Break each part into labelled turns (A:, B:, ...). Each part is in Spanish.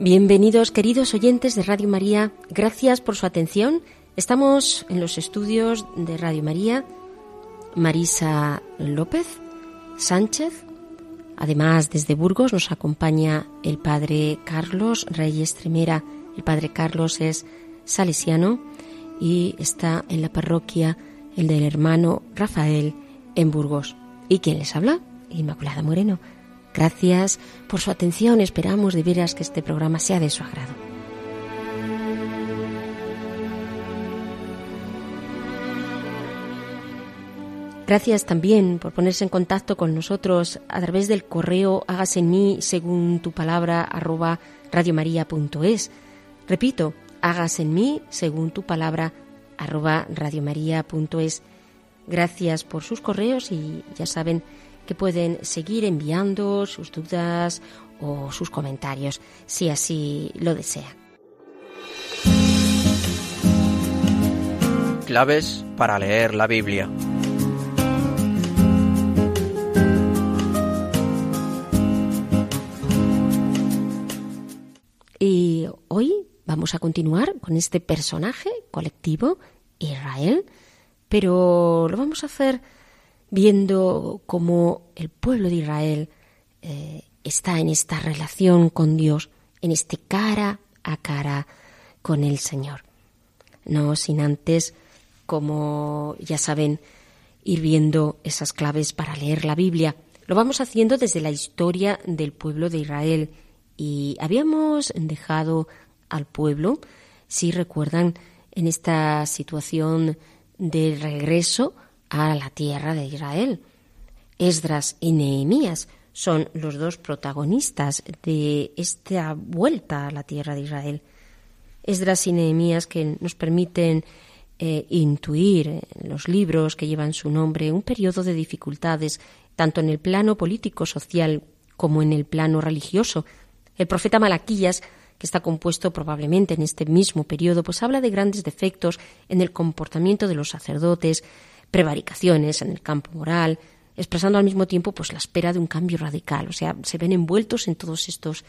A: Bienvenidos queridos oyentes de Radio María, gracias por su atención. Estamos en los estudios de Radio María, Marisa López Sánchez. Además, desde Burgos nos acompaña el padre Carlos Reyes Tremera. El padre Carlos es salesiano y está en la parroquia el del hermano Rafael en Burgos. ¿Y quién les habla? Inmaculada Moreno. Gracias por su atención. Esperamos de veras que este programa sea de su agrado. Gracias también por ponerse en contacto con nosotros a través del correo hágase en mí según tu palabra arroba radiomaria.es. Repito, hágase en mí según tu palabra arroba radiomaria.es. Gracias por sus correos y ya saben que pueden seguir enviando sus dudas o sus comentarios si así lo desean.
B: Claves para leer la Biblia.
A: Y hoy vamos a continuar con este personaje colectivo, Israel, pero lo vamos a hacer viendo cómo el pueblo de Israel eh, está en esta relación con Dios, en este cara a cara con el Señor. No sin antes, como ya saben, ir viendo esas claves para leer la Biblia. Lo vamos haciendo desde la historia del pueblo de Israel y habíamos dejado al pueblo, si recuerdan, en esta situación de regreso a la tierra de Israel. Esdras y Nehemías son los dos protagonistas de esta vuelta a la tierra de Israel. Esdras y Nehemías que nos permiten eh, intuir en los libros que llevan su nombre un periodo de dificultades, tanto en el plano político-social como en el plano religioso. El profeta Malaquías que está compuesto probablemente en este mismo periodo, pues habla de grandes defectos en el comportamiento de los sacerdotes, prevaricaciones en el campo moral, expresando al mismo tiempo pues la espera de un cambio radical, o sea, se ven envueltos en todos estos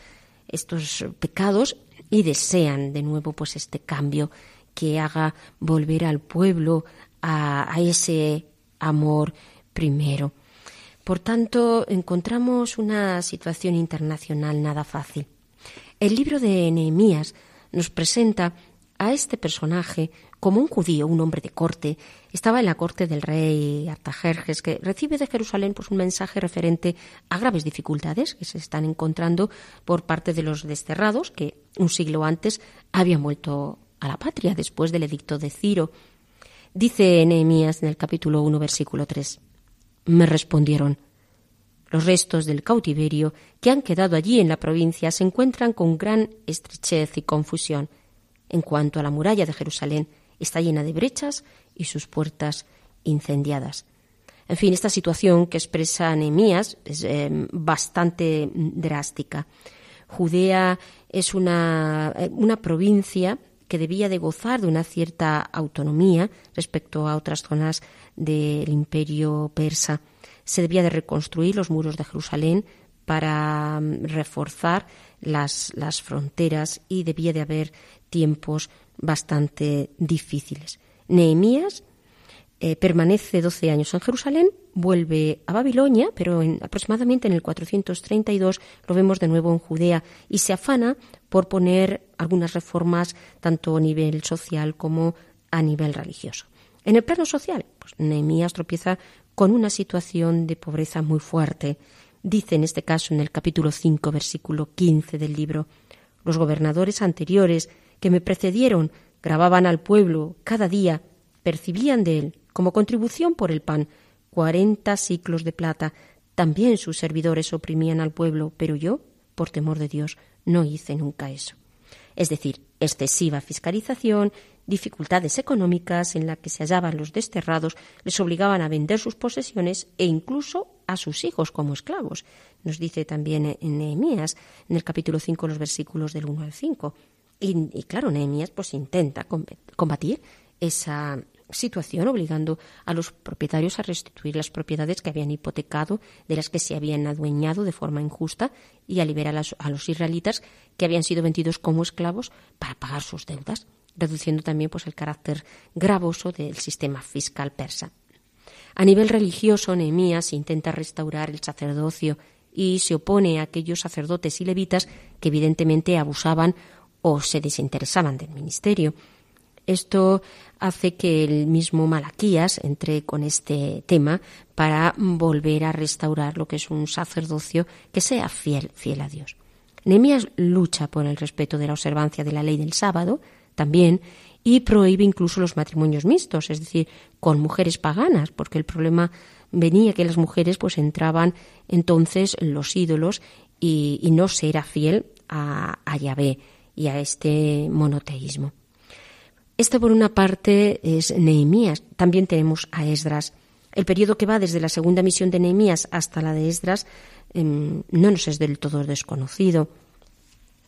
A: estos pecados y desean de nuevo pues este cambio que haga volver al pueblo a, a ese amor primero. Por tanto, encontramos una situación internacional nada fácil. El libro de Nehemías nos presenta a este personaje como un judío, un hombre de corte. Estaba en la corte del rey Artajerjes, que recibe de Jerusalén pues, un mensaje referente a graves dificultades que se están encontrando por parte de los desterrados, que un siglo antes habían vuelto a la patria después del edicto de Ciro. Dice Nehemías en el capítulo 1, versículo 3. Me respondieron, los restos del cautiverio que han quedado allí en la provincia se encuentran con gran estrechez y confusión. En cuanto a la muralla de Jerusalén, está llena de brechas y sus puertas incendiadas. En fin, esta situación que expresa Nehemías es eh, bastante drástica. Judea es una, eh, una provincia que debía de gozar de una cierta autonomía respecto a otras zonas del imperio persa. Se debía de reconstruir los muros de Jerusalén para mm, reforzar las, las fronteras y debía de haber tiempos bastante difíciles. Nehemías eh, permanece 12 años en Jerusalén, vuelve a Babilonia, pero en, aproximadamente en el 432 lo vemos de nuevo en Judea y se afana por poner algunas reformas tanto a nivel social como a nivel religioso. En el plano social, pues Nehemías tropieza con una situación de pobreza muy fuerte. Dice en este caso en el capítulo 5, versículo 15 del libro, los gobernadores anteriores que me precedieron grababan al pueblo cada día, percibían de él como contribución por el pan cuarenta ciclos de plata. También sus servidores oprimían al pueblo, pero yo, por temor de Dios, no hice nunca eso. Es decir, excesiva fiscalización, dificultades económicas en las que se hallaban los desterrados, les obligaban a vender sus posesiones e incluso a sus hijos como esclavos. Nos dice también en Nehemías, en el capítulo 5, los versículos del 1 al 5. Y, y claro, Nehemías pues intenta combatir esa situación obligando a los propietarios a restituir las propiedades que habían hipotecado, de las que se habían adueñado de forma injusta y a liberar a los, israelitas que habían sido vendidos como esclavos para pagar sus deudas, reduciendo también pues, el carácter gravoso del sistema fiscal persa. A nivel religioso, Nehemías intenta restaurar el sacerdocio y se opone a aquellos sacerdotes y levitas que evidentemente abusaban o se desinteresaban del ministerio. Esto hace que el mismo Malaquías entre con este tema para volver a restaurar lo que es un sacerdocio que sea fiel, fiel a Dios. Nehemías lucha por el respeto de la observancia de la ley del sábado también y prohíbe incluso los matrimonios mixtos, es decir, con mujeres paganas, porque el problema venía que las mujeres pues entraban entonces los ídolos y, no se era fiel a, a Yahvé y a este monoteísmo. Esto por una parte es Nehemías. También tenemos a Esdras. El periodo que va desde la segunda misión de Nehemías hasta la de Esdras em, no nos es del todo desconocido.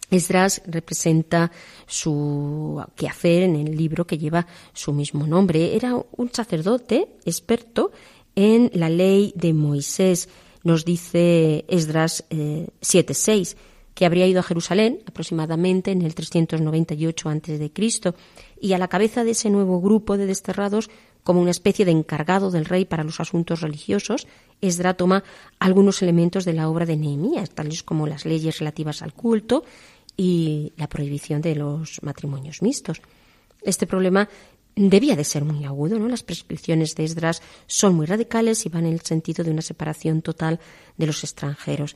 A: Esdras representa su quehacer en el libro que lleva su mismo nombre. Era un sacerdote experto en la ley de Moisés. Nos dice Esdras eh, 7.6 que habría ido a Jerusalén aproximadamente en el 398 a.C. y a la cabeza de ese nuevo grupo de desterrados como una especie de encargado del rey para los asuntos religiosos, Esdra toma algunos elementos de la obra de Nehemías, tales como las leyes relativas al culto y la prohibición de los matrimonios mixtos. Este problema debía de ser muy agudo, ¿no? Las prescripciones de Esdras son muy radicales y van en el sentido de una separación total de los extranjeros.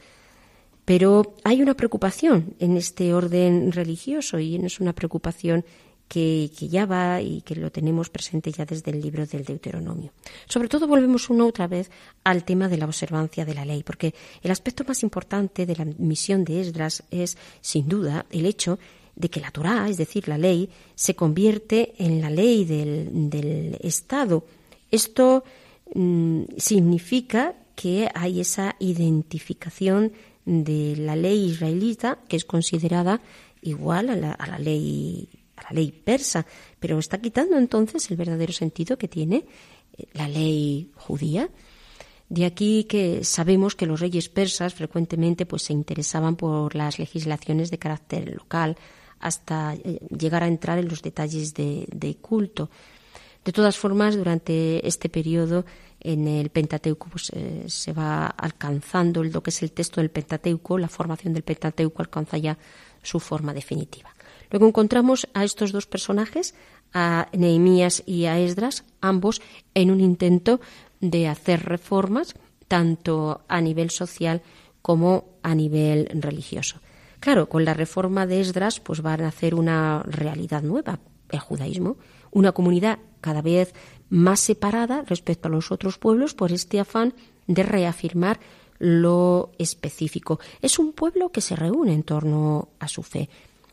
A: Pero hay una preocupación en este orden religioso y es una preocupación que, ya va y que lo tenemos presente ya desde el libro del Deuteronomio. Sobre todo volvemos una otra vez al tema de la observancia de la ley, porque el aspecto más importante de la misión de Esdras es, sin duda, el hecho de que la Torá, es decir, la ley, se convierte en la ley del, Estado. Esto mm, significa que hay esa identificación de la ley israelita, que es considerada igual a la, ley a la ley persa, pero está quitando entonces el verdadero sentido que tiene eh, la ley judía. De aquí que sabemos que los reyes persas frecuentemente pues se interesaban por las legislaciones de carácter local hasta eh, llegar a entrar en los detalles de, de culto. De todas formas, durante este periodo en el Pentateuco pues, eh, se va alcanzando lo que es el texto del Pentateuco, la formación del Pentateuco alcanza ya su forma definitiva. Luego encontramos a estos dos personajes, a Nehemías y a Esdras, ambos en un intento de hacer reformas tanto a nivel social como a nivel religioso. Claro, con la reforma de Esdras pues van a hacer una realidad nueva, el judaísmo, una comunidad cada vez más separada respecto a los otros pueblos por este afán de reafirmar lo específico. Es un pueblo que se reúne en torno a su fe.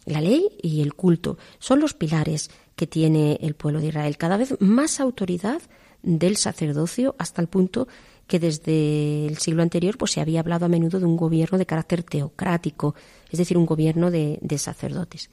A: La ley y el culto son los pilares que tiene el pueblo de Israel. Cada vez más autoridad del sacerdocio hasta el punto que desde el siglo anterior pues, se había hablado a menudo de un gobierno de carácter teocrático, es decir, un gobierno de, de sacerdotes.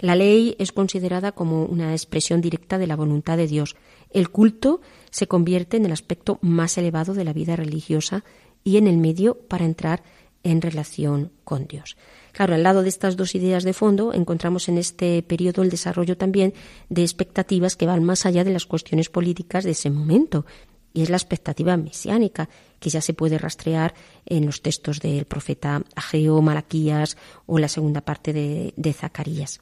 A: La ley es considerada como una expresión directa de la voluntad de Dios. El culto se convierte en el aspecto más elevado de la vida religiosa y en el medio para entrar en relación con Dios. Claro, al lado de estas dos ideas de fondo encontramos en este periodo el desarrollo también de expectativas que van más allá de las cuestiones políticas de ese momento. Y es la expectativa mesiánica, que ya se puede rastrear en los textos del profeta Ageo, Malaquías o la segunda parte de, de Zacarías.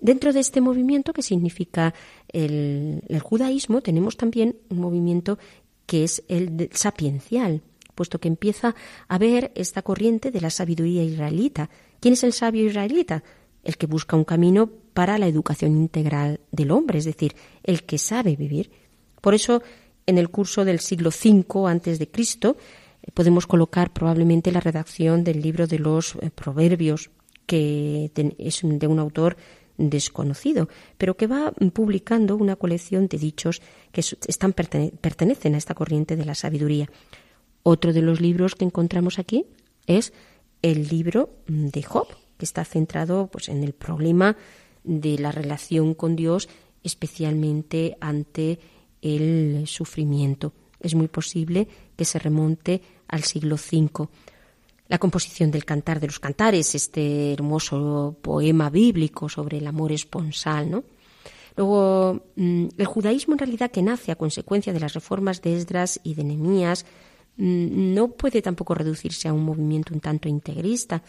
A: Dentro de este movimiento, que significa el, judaísmo, tenemos también un movimiento que es el sapiencial, puesto que empieza a ver esta corriente de la sabiduría israelita. ¿Quién es el sabio israelita? El que busca un camino para la educación integral del hombre, es decir, el que sabe vivir. Por eso, en el curso del siglo V antes de Cristo, eh, podemos colocar probablemente la redacción del libro de los eh, Proverbios, que es de un autor desconocido, pero que va publicando una colección de dichos que están, pertenecen a esta corriente de la sabiduría. Otro de los libros que encontramos aquí es el libro de Job, que está centrado pues, en el problema de la relación con Dios, especialmente ante el sufrimiento. Es muy posible que se remonte al siglo V la composición del Cantar de los Cantares, este hermoso poema bíblico sobre el amor esponsal, ¿no? Luego, mm, el judaísmo en realidad que nace a consecuencia de las reformas de Esdras y de Nehemías mm, no puede tampoco reducirse a un movimiento un tanto integrista,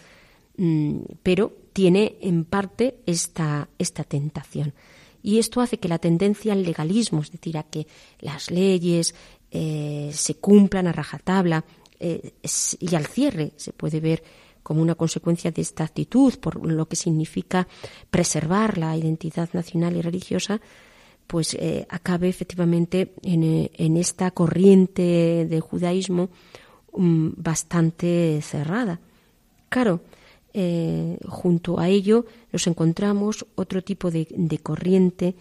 A: mm, pero tiene en parte esta, esta tentación. Y esto hace que la tendencia al legalismo, es decir, a que las leyes eh, se cumplan a rajatabla, eh, y al cierre se puede ver como una consecuencia de esta actitud, por lo que significa preservar la identidad nacional y religiosa, pues eh, acabe efectivamente en, eh, esta corriente del judaísmo mm, bastante cerrada. Claro, junto a ello nos encontramos otro tipo de, de corriente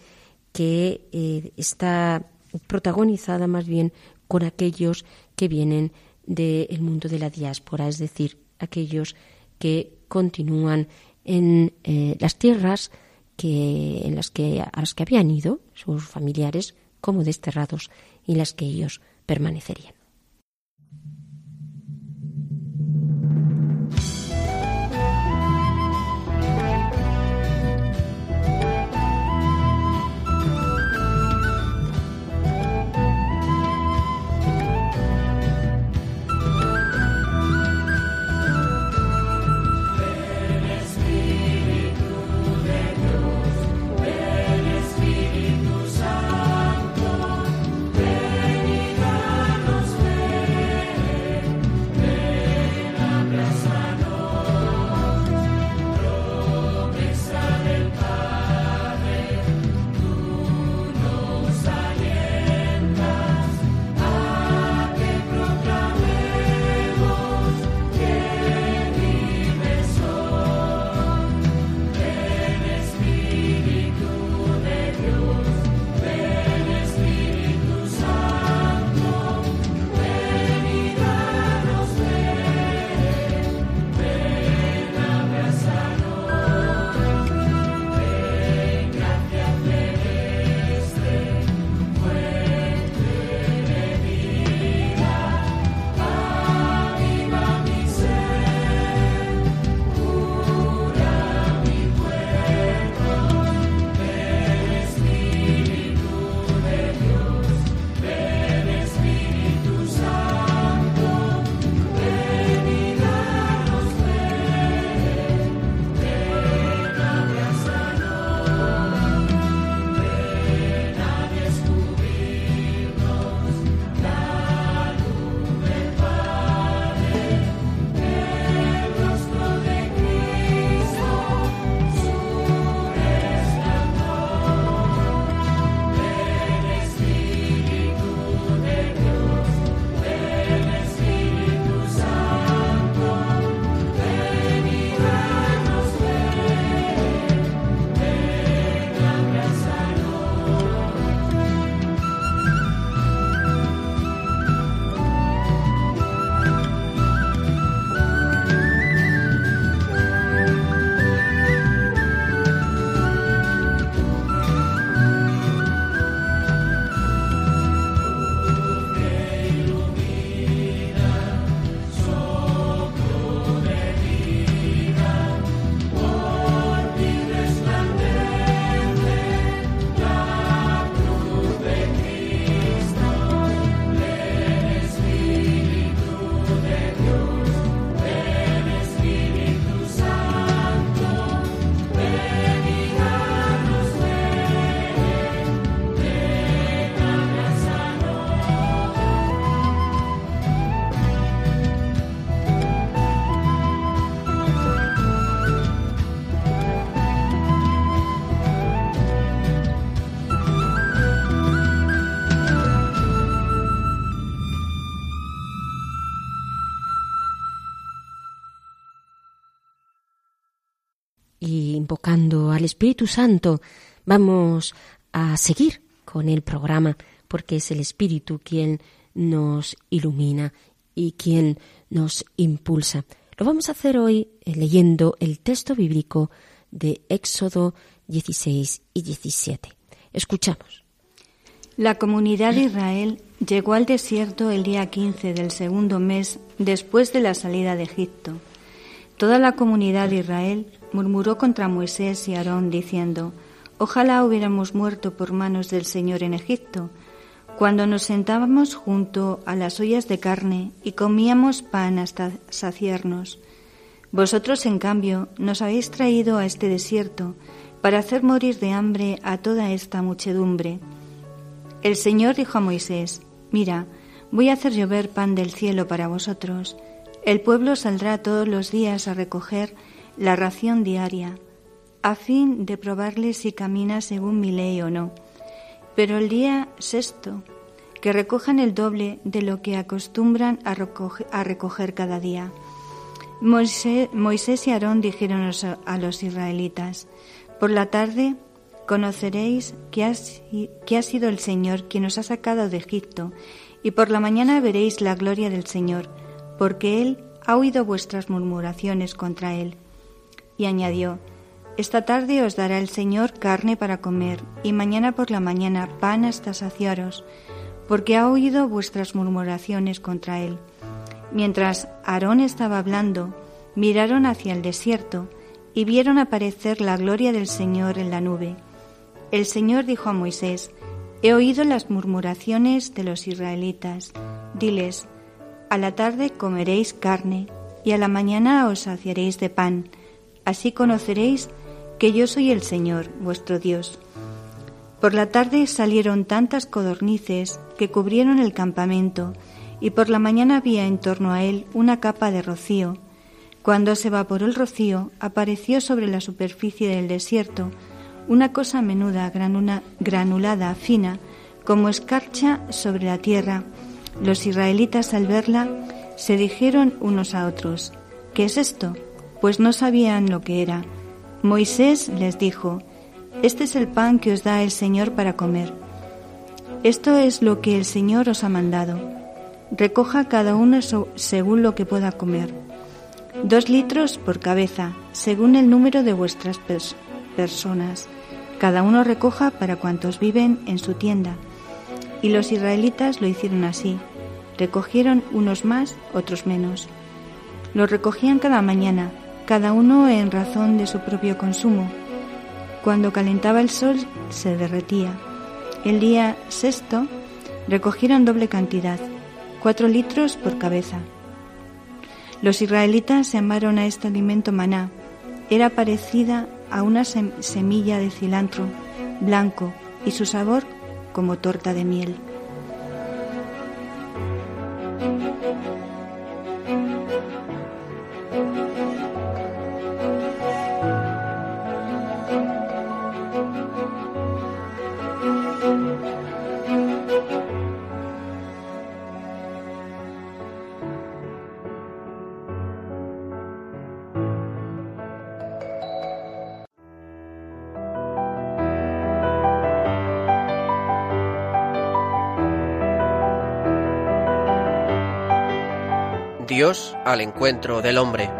A: que está protagonizada más bien con aquellos que vienen del mundo de la diáspora, es decir, aquellos que continúan en eh, las tierras que, en las que, a las que habían ido sus familiares como desterrados y las que ellos permanecerían. Al Espíritu Santo, vamos a seguir con el programa, porque es el Espíritu quien nos ilumina y quien nos impulsa. Lo vamos a hacer hoy eh, leyendo el texto bíblico de Éxodo 16 y 17. Escuchamos.
C: La comunidad de Israel llegó al desierto el día 15 del segundo mes después de la salida de Egipto. Toda la comunidad de Israel murmuró contra Moisés y Aarón diciendo, Ojalá hubiéramos muerto por manos del Señor en Egipto, cuando nos sentábamos junto a las ollas de carne y comíamos pan hasta saciarnos. Vosotros, en cambio, nos habéis traído a este desierto para hacer morir de hambre a toda esta muchedumbre. El Señor dijo a Moisés, Mira, voy a hacer llover pan del cielo para vosotros. El pueblo saldrá todos los días a recoger la ración diaria, a fin de probarle si camina según mi ley o no. Pero el día sexto, que recojan el doble de lo que acostumbran a recoger, cada día. Moisés, y Aarón dijeron a los israelitas, por la tarde conoceréis que ha, que ha sido el Señor quien os ha sacado de Egipto, y por la mañana veréis la gloria del Señor, porque Él ha oído vuestras murmuraciones contra Él. Y añadió, Esta tarde os dará el Señor carne para comer, y mañana por la mañana pan hasta saciaros, porque ha oído vuestras murmuraciones contra Él. Mientras Aarón estaba hablando, miraron hacia el desierto, y vieron aparecer la gloria del Señor en la nube. El Señor dijo a Moisés, He oído las murmuraciones de los israelitas. Diles, a la tarde comeréis carne, y a la mañana os saciaréis de pan. Así conoceréis que yo soy el Señor, vuestro Dios. Por la tarde salieron tantas codornices que cubrieron el campamento, y por la mañana había en torno a él una capa de rocío. Cuando se evaporó el rocío, apareció sobre la superficie del desierto una cosa menuda, granulada, fina, como escarcha sobre la tierra. Los israelitas al verla se dijeron unos a otros, ¿qué es esto? Pues no sabían lo que era. Moisés les dijo, Este es el pan que os da el Señor para comer. Esto es lo que el Señor os ha mandado. Recoja cada uno según lo que pueda comer. Dos litros por cabeza, según el número de vuestras personas cada uno recoja para cuantos viven en su tienda. Y los israelitas lo hicieron así. Recogieron unos más, otros menos. Lo recogían cada mañana, cada uno en razón de su propio consumo. Cuando calentaba el sol, se derretía. El día sexto recogieron doble cantidad, cuatro litros por cabeza. Los israelitas llamaron a este alimento maná. Era parecida a una semilla de cilantro blanco y su sabor como torta de miel.
B: Dios al encuentro del hombre.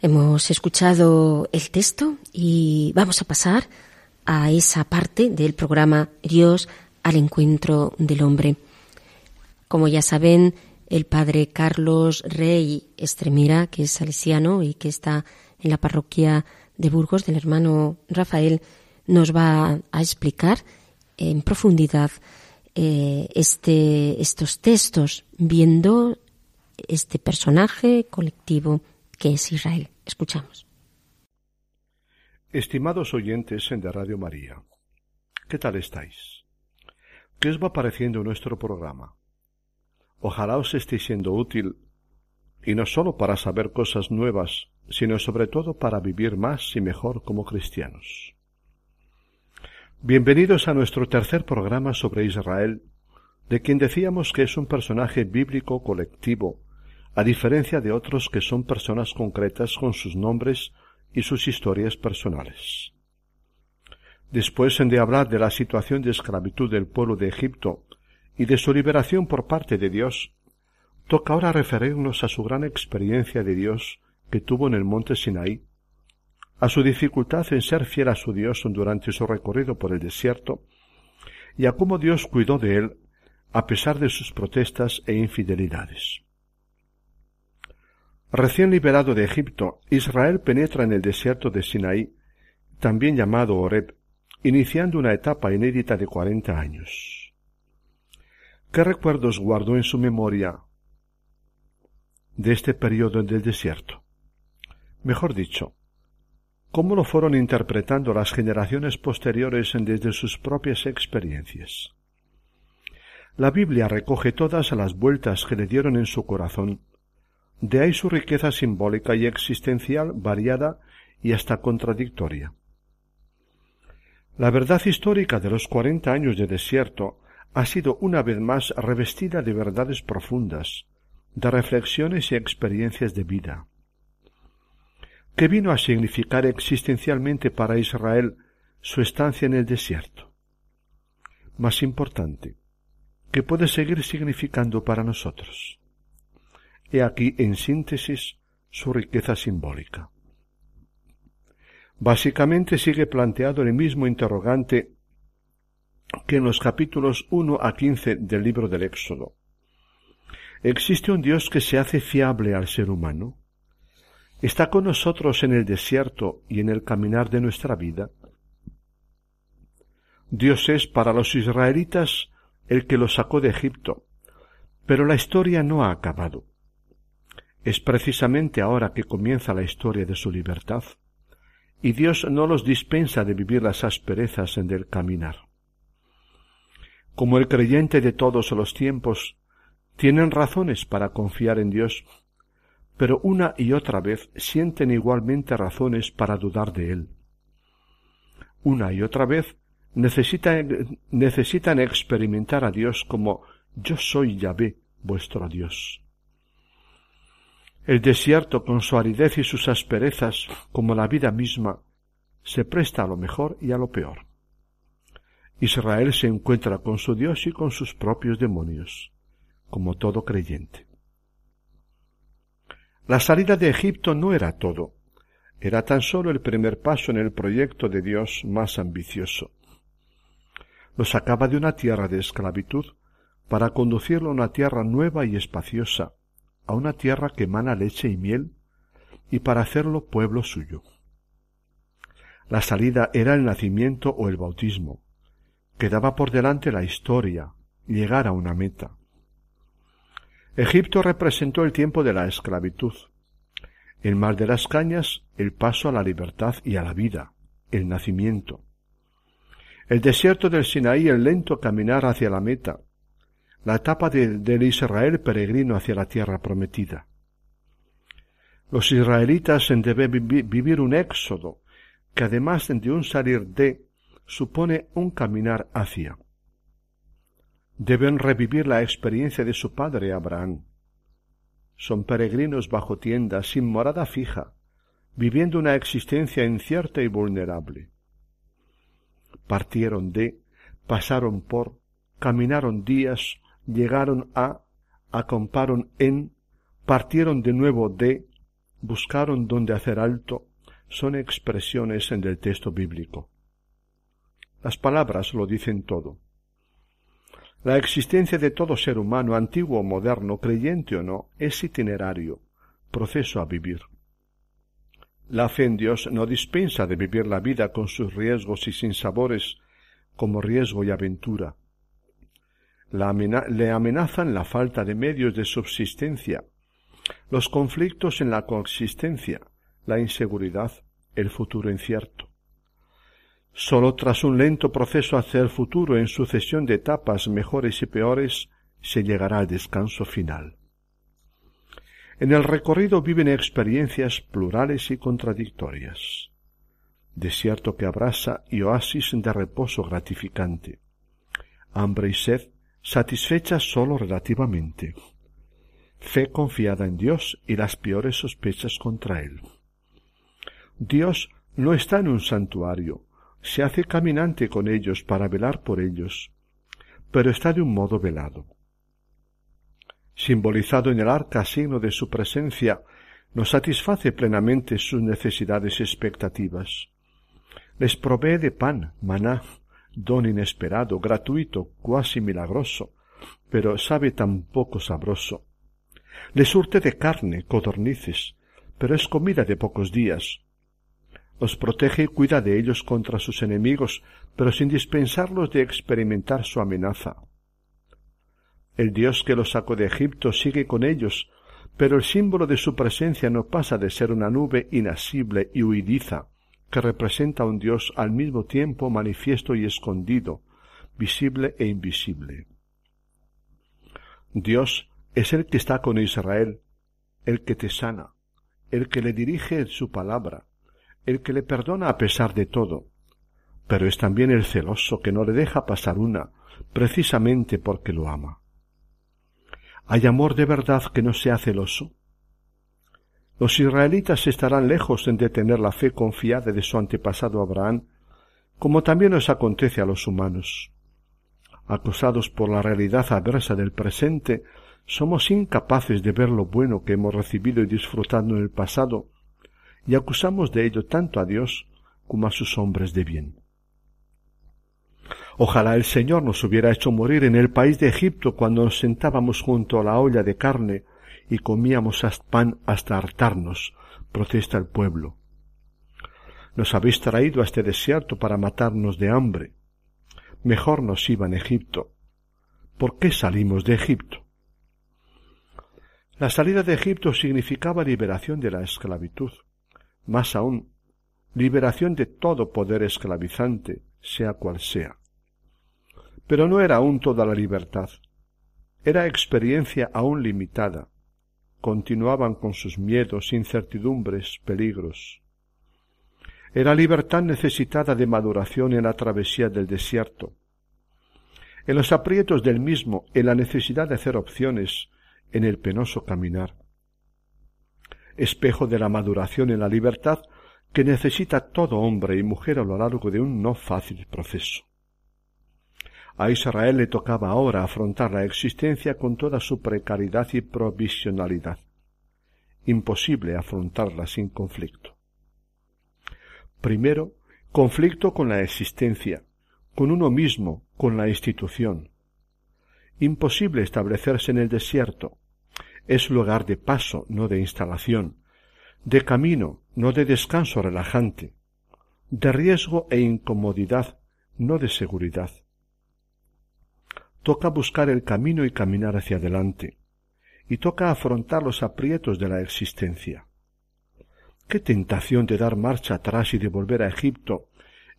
A: Hemos escuchado el texto y vamos a pasar a esa parte del programa Dios al encuentro del hombre. Como ya saben, el padre Carlos Rey Estremira, que es salesiano y que está en la parroquia de Burgos del hermano Rafael, nos va a explicar en profundidad eh, este, estos textos, viendo este personaje colectivo que es Israel. Escuchamos.
D: Estimados oyentes de Radio María, ¿qué tal estáis? ¿Qué os va pareciendo nuestro programa? Ojalá os esté siendo útil, y no sólo para saber cosas nuevas, sino sobre todo para vivir más y mejor como cristianos. Bienvenidos a nuestro tercer programa sobre Israel, de quien decíamos que es un personaje bíblico colectivo, a diferencia de otros que son personas concretas con sus nombres y sus historias personales. Después de hablar de la situación de esclavitud del pueblo de Egipto y de su liberación por parte de Dios, toca ahora referirnos a su gran experiencia de Dios que tuvo en el monte Sinaí a su dificultad en ser fiel a su Dios durante su recorrido por el desierto, y a cómo Dios cuidó de él a pesar de sus protestas e infidelidades. Recién liberado de Egipto, Israel penetra en el desierto de Sinaí, también llamado Oreb, iniciando una etapa inédita de cuarenta años. ¿Qué recuerdos guardó en su memoria de este periodo del desierto? Mejor dicho, cómo lo fueron interpretando las generaciones posteriores desde sus propias experiencias. La Biblia recoge todas las vueltas que le dieron en su corazón, de ahí su riqueza simbólica y existencial variada y hasta contradictoria. La verdad histórica de los cuarenta años de desierto ha sido una vez más revestida de verdades profundas, de reflexiones y experiencias de vida. ¿Qué vino a significar existencialmente para Israel su estancia en el desierto? Más importante, ¿qué puede seguir significando para nosotros? He aquí, en síntesis, su riqueza simbólica. Básicamente sigue planteado el mismo interrogante que en los capítulos 1 a 15 del libro del Éxodo. ¿Existe un Dios que se hace fiable al ser humano? está con nosotros en el desierto y en el caminar de nuestra vida. Dios es para los israelitas el que los sacó de Egipto, pero la historia no ha acabado. Es precisamente ahora que comienza la historia de su libertad, y Dios no los dispensa de vivir las asperezas en el caminar. Como el creyente de todos los tiempos, tienen razones para confiar en Dios pero una y otra vez sienten igualmente razones para dudar de él. Una y otra vez necesitan, necesitan experimentar a Dios como yo soy Yahvé, vuestro Dios. El desierto con su aridez y sus asperezas, como la vida misma, se presta a lo mejor y a lo peor. Israel se encuentra con su Dios y con sus propios demonios, como todo creyente. La salida de Egipto no era todo, era tan solo el primer paso en el proyecto de Dios más ambicioso. Lo sacaba de una tierra de esclavitud para conducirlo a una tierra nueva y espaciosa, a una tierra que emana leche y miel, y para hacerlo pueblo suyo. La salida era el nacimiento o el bautismo. Quedaba por delante la historia, llegar a una meta. Egipto representó el tiempo de la esclavitud. El mar de las cañas, el paso a la libertad y a la vida, el nacimiento. El desierto del Sinaí, el lento caminar hacia la meta. La etapa del Israel peregrino hacia la tierra prometida. Los israelitas deben vivir un éxodo, que además de un salir de, supone un caminar hacia deben revivir la experiencia de su padre Abraham. Son peregrinos bajo tienda, sin morada fija, viviendo una existencia incierta y vulnerable. Partieron de, pasaron por, caminaron días, llegaron a, acomparon en, partieron de nuevo de, buscaron donde hacer alto, son expresiones en el texto bíblico. Las palabras lo dicen todo. La existencia de todo ser humano, antiguo o moderno, creyente o no, es itinerario, proceso a vivir. La fe en Dios no dispensa de vivir la vida con sus riesgos y sinsabores como riesgo y aventura. le amenazan la falta de medios de subsistencia, los conflictos en la coexistencia, la inseguridad, el futuro incierto. Sólo tras un lento proceso hacia el futuro en sucesión de etapas mejores y peores se llegará al descanso final. En el recorrido viven experiencias plurales y contradictorias. desierto que abrasa y oasis de reposo gratificante. Hambre y sed satisfechas sólo relativamente. Fe confiada en Dios y las peores sospechas contra Él. Dios no está en un santuario, se hace caminante con ellos para velar por ellos, pero está de un modo velado. Simbolizado en el arca signo de su presencia, nos satisface plenamente sus necesidades expectativas. Les provee de pan, maná, don inesperado, gratuito, cuasi milagroso, pero sabe tan poco sabroso. Les surte de carne, codornices, pero es comida de pocos días. Los protege y cuida de ellos contra sus enemigos, pero sin dispensarlos de experimentar su amenaza. El Dios que los sacó de Egipto sigue con ellos, pero el símbolo de su presencia no pasa de ser una nube inasible y huidiza, que representa a un Dios al mismo tiempo manifiesto y escondido, visible e invisible. Dios es el que está con Israel, el que te sana, el que le dirige su palabra, el que le perdona a pesar de todo, pero es también el celoso que no le deja pasar una, precisamente porque lo ama. ¿Hay amor de verdad que no sea celoso? Los israelitas estarán lejos en detener la fe confiada de su antepasado Abraham, como también nos acontece a los humanos. Acosados por la realidad adversa del presente, somos incapaces de ver lo bueno que hemos recibido y disfrutado en el pasado, y acusamos de ello tanto a Dios como a sus hombres de bien. Ojalá el Señor nos hubiera hecho morir en el país de Egipto cuando nos sentábamos junto a la olla de carne y comíamos pan hasta hartarnos, protesta el pueblo. Nos habéis traído a este desierto para matarnos de hambre. Mejor nos iba en Egipto. ¿Por qué salimos de Egipto? La salida de Egipto significaba liberación de la esclavitud más aún, liberación de todo poder esclavizante, sea cual sea. Pero no era aún toda la libertad. Era experiencia aún limitada. Continuaban con sus miedos, incertidumbres, peligros. Era libertad necesitada de maduración en la travesía del desierto. En los aprietos del mismo, en la necesidad de hacer opciones, en el penoso caminar espejo de la maduración en la libertad que necesita todo hombre y mujer a lo largo de un no fácil proceso. A Israel le tocaba ahora afrontar la existencia con toda su precariedad y provisionalidad. Imposible afrontarla sin conflicto. Primero, conflicto con la existencia, con uno mismo, con la institución. Imposible establecerse en el desierto, es lugar de paso, no de instalación, de camino, no de descanso relajante, de riesgo e incomodidad, no de seguridad. Toca buscar el camino y caminar hacia adelante, y toca afrontar los aprietos de la existencia. Qué tentación de dar marcha atrás y de volver a Egipto,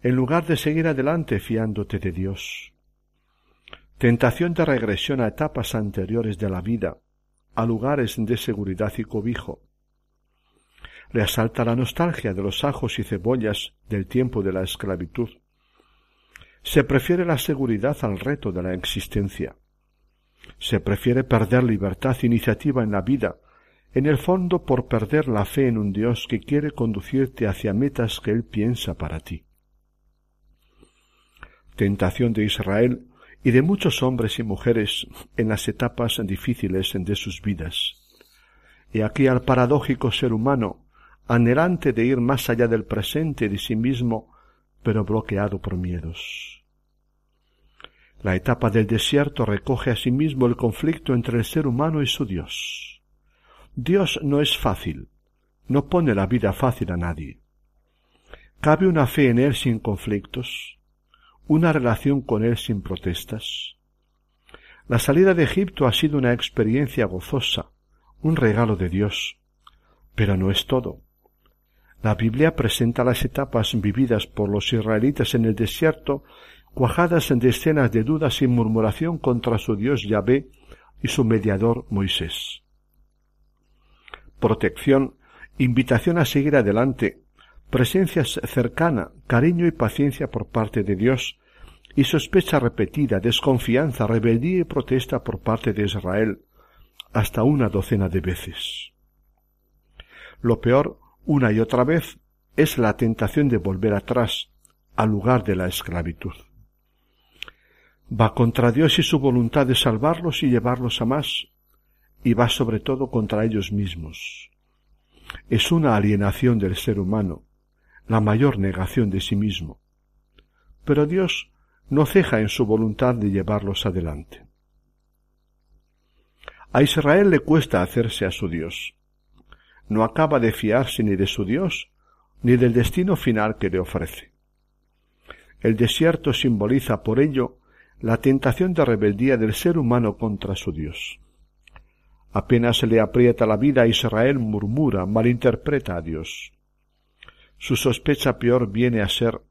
D: en lugar de seguir adelante fiándote de Dios. Tentación de regresión a etapas anteriores de la vida, a lugares de seguridad y cobijo. Le asalta la nostalgia de los ajos y cebollas del tiempo de la esclavitud. Se prefiere la seguridad al reto de la existencia. Se prefiere perder libertad e iniciativa en la vida, en el fondo por perder la fe en un Dios que quiere conducirte hacia metas que Él piensa para ti. Tentación de Israel y de muchos hombres y mujeres en las etapas difíciles de sus vidas. Y aquí al paradójico ser humano, anhelante de ir más allá del presente de sí mismo, pero bloqueado por miedos. La etapa del desierto recoge asimismo sí el conflicto entre el ser humano y su Dios. Dios no es fácil, no pone la vida fácil a nadie. ¿Cabe una fe en Él sin conflictos? Una relación con Él sin protestas. La salida de Egipto ha sido una experiencia gozosa, un regalo de Dios. Pero no es todo. La Biblia presenta las etapas vividas por los israelitas en el desierto cuajadas en escenas de dudas y murmuración contra su Dios Yahvé y su mediador Moisés. Protección, invitación a seguir adelante, presencia cercana, cariño y paciencia por parte de Dios, y sospecha repetida, desconfianza, rebeldía y protesta por parte de Israel, hasta una docena de veces. Lo peor, una y otra vez, es la tentación de volver atrás, al lugar de la esclavitud. Va contra Dios y su voluntad de salvarlos y llevarlos a más, y va sobre todo contra ellos mismos. Es una alienación del ser humano, la mayor negación de sí mismo. Pero Dios no ceja en su voluntad de llevarlos adelante. A Israel le cuesta hacerse a su Dios. No acaba de fiarse ni de su Dios, ni del destino final que le ofrece. El desierto simboliza por ello la tentación de rebeldía del ser humano contra su Dios. Apenas se le aprieta la vida, Israel murmura, malinterpreta a Dios. Su sospecha peor viene a ser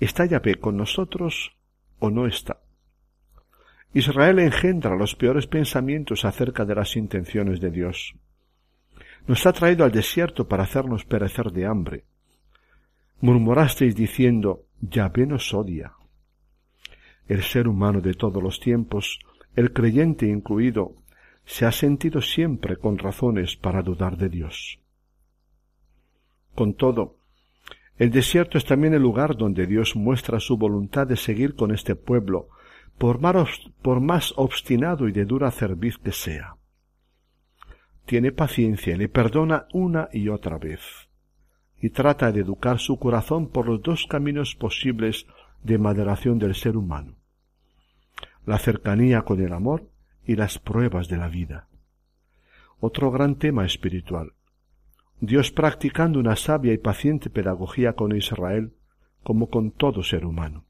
D: ¿Está Yahvé con nosotros o no está? Israel engendra los peores pensamientos acerca de las intenciones de Dios. Nos ha traído al desierto para hacernos perecer de hambre. Murmurasteis diciendo Yahvé nos odia. El ser humano de todos los tiempos, el creyente incluido, se ha sentido siempre con razones para dudar de Dios. Con todo, el desierto es también el lugar donde Dios muestra su voluntad de seguir con este pueblo, por más, obstinado y de dura cerviz que sea. Tiene paciencia y le perdona una y otra vez, y trata de educar su corazón por los dos caminos posibles de maderación del ser humano la cercanía con el amor y las pruebas de la vida. Otro gran tema espiritual. Dios practicando una sabia y paciente pedagogía con Israel como con todo ser humano.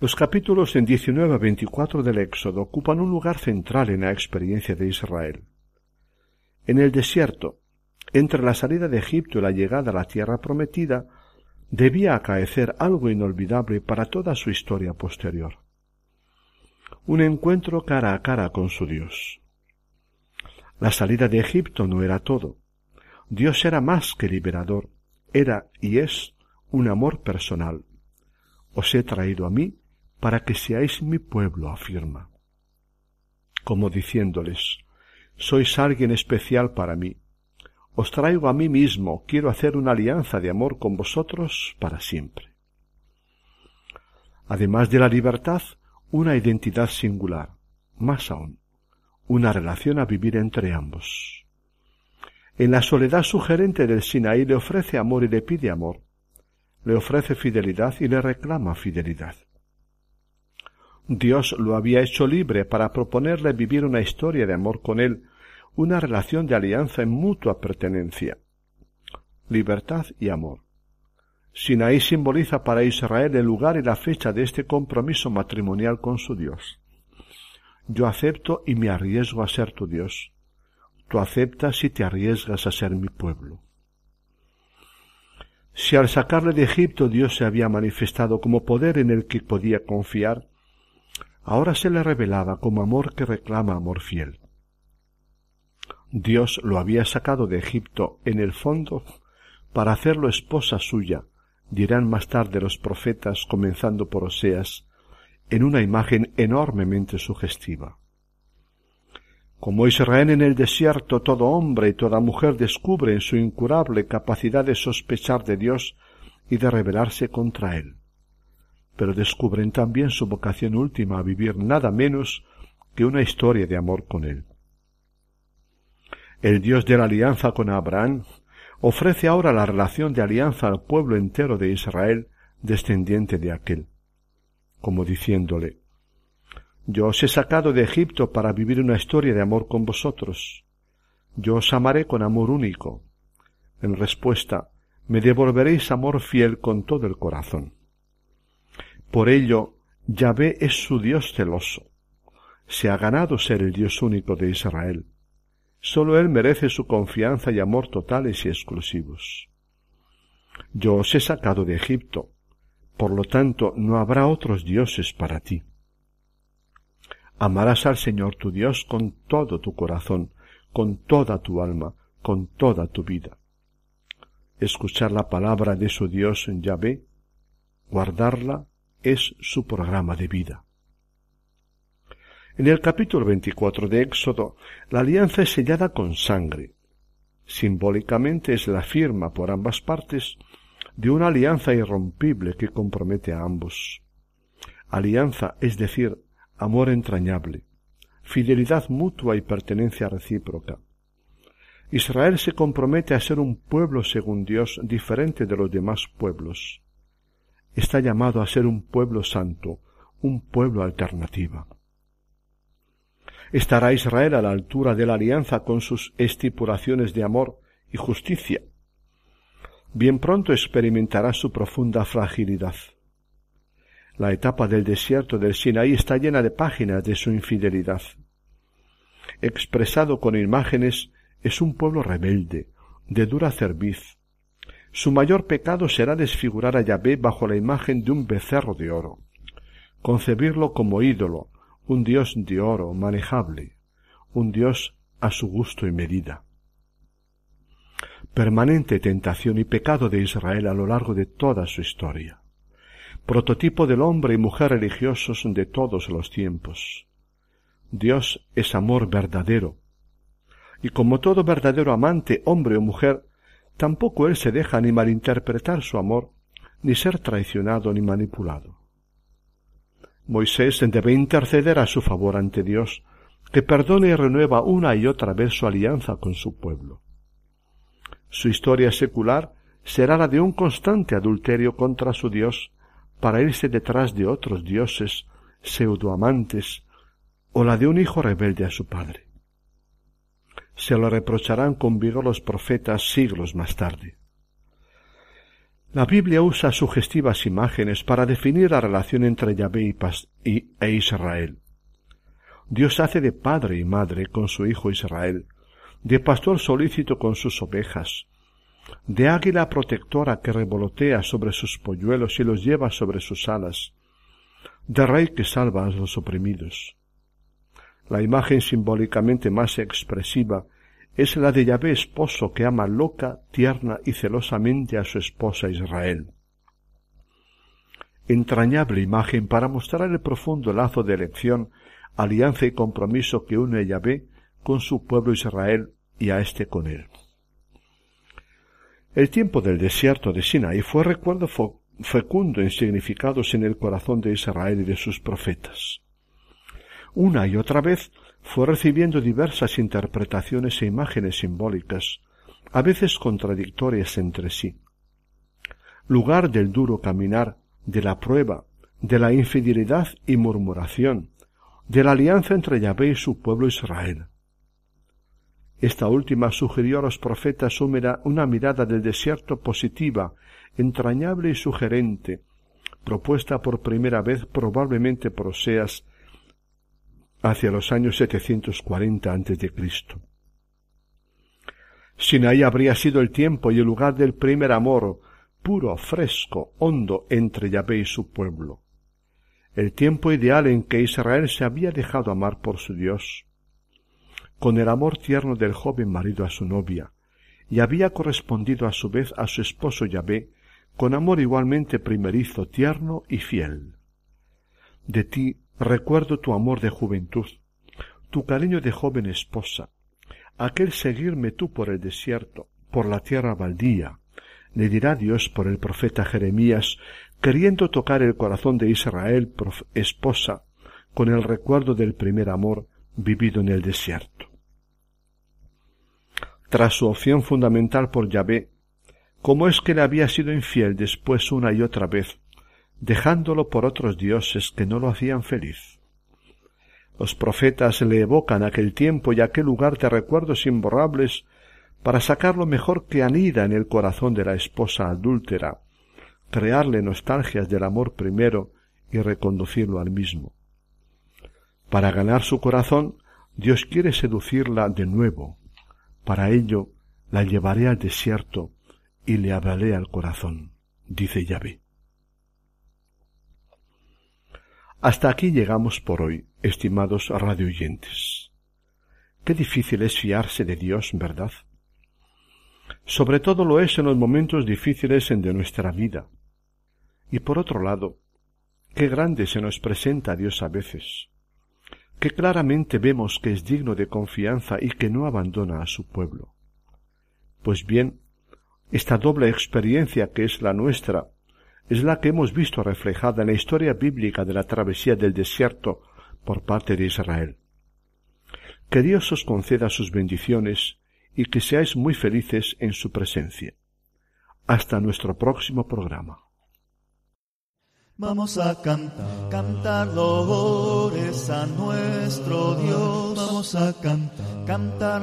D: Los capítulos en 19 a 24 del Éxodo ocupan un lugar central en la experiencia de Israel. En el desierto, entre la salida de Egipto y la llegada a la tierra prometida, debía acaecer algo inolvidable para toda su historia posterior un encuentro cara a cara con su Dios. La salida de Egipto no era todo. Dios era más que liberador, era y es un amor personal. Os he traído a mí para que seáis mi pueblo, afirma. Como diciéndoles, sois alguien especial para mí. Os traigo a mí mismo, quiero hacer una alianza de amor con vosotros para siempre. Además de la libertad, una identidad singular, más aún, una relación a vivir entre ambos. En la soledad sugerente del Sinaí le ofrece amor y le pide amor, le ofrece fidelidad y le reclama fidelidad. Dios lo había hecho libre para proponerle vivir una historia de amor con él, una relación de alianza en mutua pertenencia. Libertad y amor. Sinaí simboliza para Israel el lugar y la fecha de este compromiso matrimonial con su Dios. Yo acepto y me arriesgo a ser tu Dios. Tú aceptas y te arriesgas a ser mi pueblo. Si al sacarle de Egipto Dios se había manifestado como poder en el que podía confiar, ahora se le revelaba como amor que reclama amor fiel. Dios lo había sacado de Egipto en el fondo para hacerlo esposa suya, dirán más tarde los profetas, comenzando por Oseas, en una imagen enormemente sugestiva. Como Israel en el desierto, todo hombre y toda mujer descubren su incurable capacidad de sospechar de Dios y de rebelarse contra Él. Pero descubren también su vocación última a vivir nada menos que una historia de amor con Él. El Dios de la alianza con Abraham ofrece ahora la relación de alianza al pueblo entero de Israel, descendiente de aquel, como diciéndole, Yo os he sacado de Egipto para vivir una historia de amor con vosotros. Yo os amaré con amor único. En respuesta, me devolveréis amor fiel con todo el corazón. Por ello, Yahvé es su Dios celoso. Se ha ganado ser el Dios único de Israel Sólo Él merece su confianza y amor totales y exclusivos. Yo os he sacado de Egipto, por lo tanto no habrá otros dioses para ti. Amarás al Señor tu Dios con todo tu corazón, con toda tu alma, con toda tu vida. escuchar la palabra de su Dios Yahvé, guardarla es su programa de vida. En el capítulo 24 de Éxodo, la alianza es sellada con sangre. Simbólicamente es la firma por ambas partes de una alianza irrompible que compromete a ambos. Alianza, es decir, amor entrañable, fidelidad mutua y pertenencia recíproca. Israel se compromete a ser un pueblo según Dios diferente de los demás pueblos. Está llamado a ser un pueblo santo, un pueblo alternativa. ¿Estará Israel a la altura de la alianza con sus estipulaciones de amor y justicia? Bien pronto experimentará su profunda fragilidad. La etapa del desierto del Sinaí está llena de páginas de su infidelidad. Expresado con imágenes, es un pueblo rebelde, de dura cerviz. Su mayor pecado será desfigurar a Yahvé bajo la imagen de un becerro de oro, concebirlo como ídolo, un Dios de oro manejable, un Dios a su gusto y medida. Permanente tentación y pecado de Israel a lo largo de toda su historia. Prototipo del hombre y mujer religiosos de todos los tiempos. Dios es amor verdadero. Y como todo verdadero amante, hombre o mujer, tampoco él se deja ni malinterpretar su amor, ni ser traicionado ni manipulado. Moisés debe interceder a su favor ante Dios, que perdone y renueva una y otra vez su alianza con su pueblo. Su historia secular será la de un constante adulterio contra su Dios para irse detrás de otros dioses pseudoamantes o la de un hijo rebelde a su padre. Se lo reprocharán con vigor los profetas siglos más tarde. La Biblia usa sugestivas imágenes para definir la relación entre Yahvé y, e Israel. Dios hace de padre y madre con su hijo Israel, de pastor solícito con sus ovejas, de águila protectora que revolotea sobre sus polluelos y los lleva sobre sus alas, de rey que salva a los oprimidos. La imagen simbólicamente más expresiva es la de Yahvé esposo que ama loca, tierna y celosamente a su esposa Israel. Entrañable imagen para mostrar el profundo lazo de elección, alianza y compromiso que une Yahvé con su pueblo Israel y a éste con él. El tiempo del desierto de Sinaí fue recuerdo fecundo en significados en el corazón de Israel y de sus profetas. Una y otra vez fue recibiendo diversas interpretaciones e imágenes simbólicas, a veces contradictorias entre sí. Lugar del duro caminar, de la prueba, de la infidelidad y murmuración, de la alianza entre Yahvé y su pueblo Israel. Esta última sugirió a los profetas una mirada del desierto positiva, entrañable y sugerente, propuesta por primera vez probablemente por Oseas hacia los años 740 a.C. Sinaí habría sido el tiempo y el lugar del primer amor, puro, fresco, hondo entre Yahvé y su pueblo. El tiempo ideal en que Israel se había dejado amar por su Dios, con el amor tierno del joven marido a su novia, y había correspondido a su vez a su esposo Yahvé con amor igualmente primerizo, tierno y fiel. De ti Recuerdo tu amor de juventud, tu cariño de joven esposa, aquel seguirme tú por el desierto, por la tierra baldía, le dirá Dios por el profeta Jeremías, queriendo tocar el corazón de Israel, esposa, con el recuerdo del primer amor vivido en el desierto. Tras su opción fundamental por Yahvé, ¿cómo es que le había sido infiel después una y otra vez, dejándolo por otros dioses que no lo hacían feliz. Los profetas le evocan aquel tiempo y aquel lugar de recuerdos imborrables para sacar lo mejor que anida en el corazón de la esposa adúltera, crearle nostalgias del amor primero y reconducirlo al mismo. Para ganar su corazón, Dios quiere seducirla de nuevo. Para ello, la llevaré al desierto y le hablaré al corazón, dice Yahvé. Hasta aquí llegamos por hoy, estimados radioyentes. Qué difícil es fiarse de Dios, ¿verdad? Sobre todo lo es en los momentos difíciles de nuestra vida. Y por otro lado, qué grande se nos presenta Dios a veces, que claramente vemos que es digno de confianza y que no abandona a su pueblo. Pues bien, esta doble experiencia que es la nuestra es la que hemos visto reflejada en la historia bíblica de la travesía del desierto por parte de Israel. Que Dios os conceda sus bendiciones y que seáis muy felices en su presencia. Hasta nuestro próximo programa.
E: Vamos a cantar, cantar a nuestro Dios. Vamos a cantar, cantar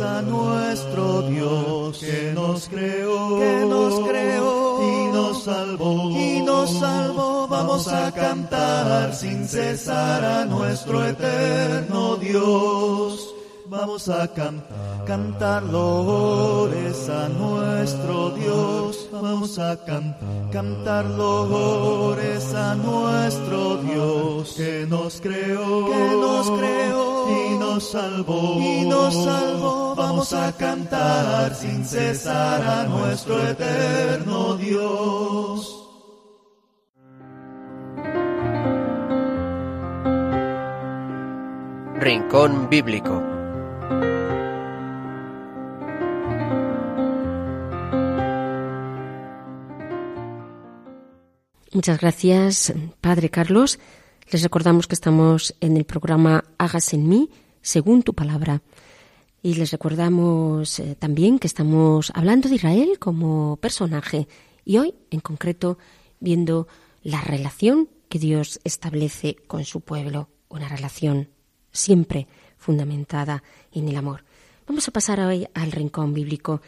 E: a nuestro Dios que nos creó, que nos creó y nos salvó, y nos salvó. Vamos a cantar sin cesar a nuestro eterno Dios. Vamos a cantar, cantar lores a nuestro Dios. Vamos a cantar, cantar lores a nuestro Dios que nos creó, que nos creó y nos salvó, y nos salvó. Vamos a cantar sin cesar a nuestro eterno Dios.
B: Rincón Bíblico
A: Muchas gracias, Padre Carlos. Les recordamos que estamos en el programa Hagas en mí, según tu palabra. Y les recordamos eh, también que estamos hablando de Israel como personaje y hoy, en concreto, viendo la relación que Dios establece con su pueblo, una relación siempre fundamentada en el amor. Vamos a pasar hoy al rincón bíblico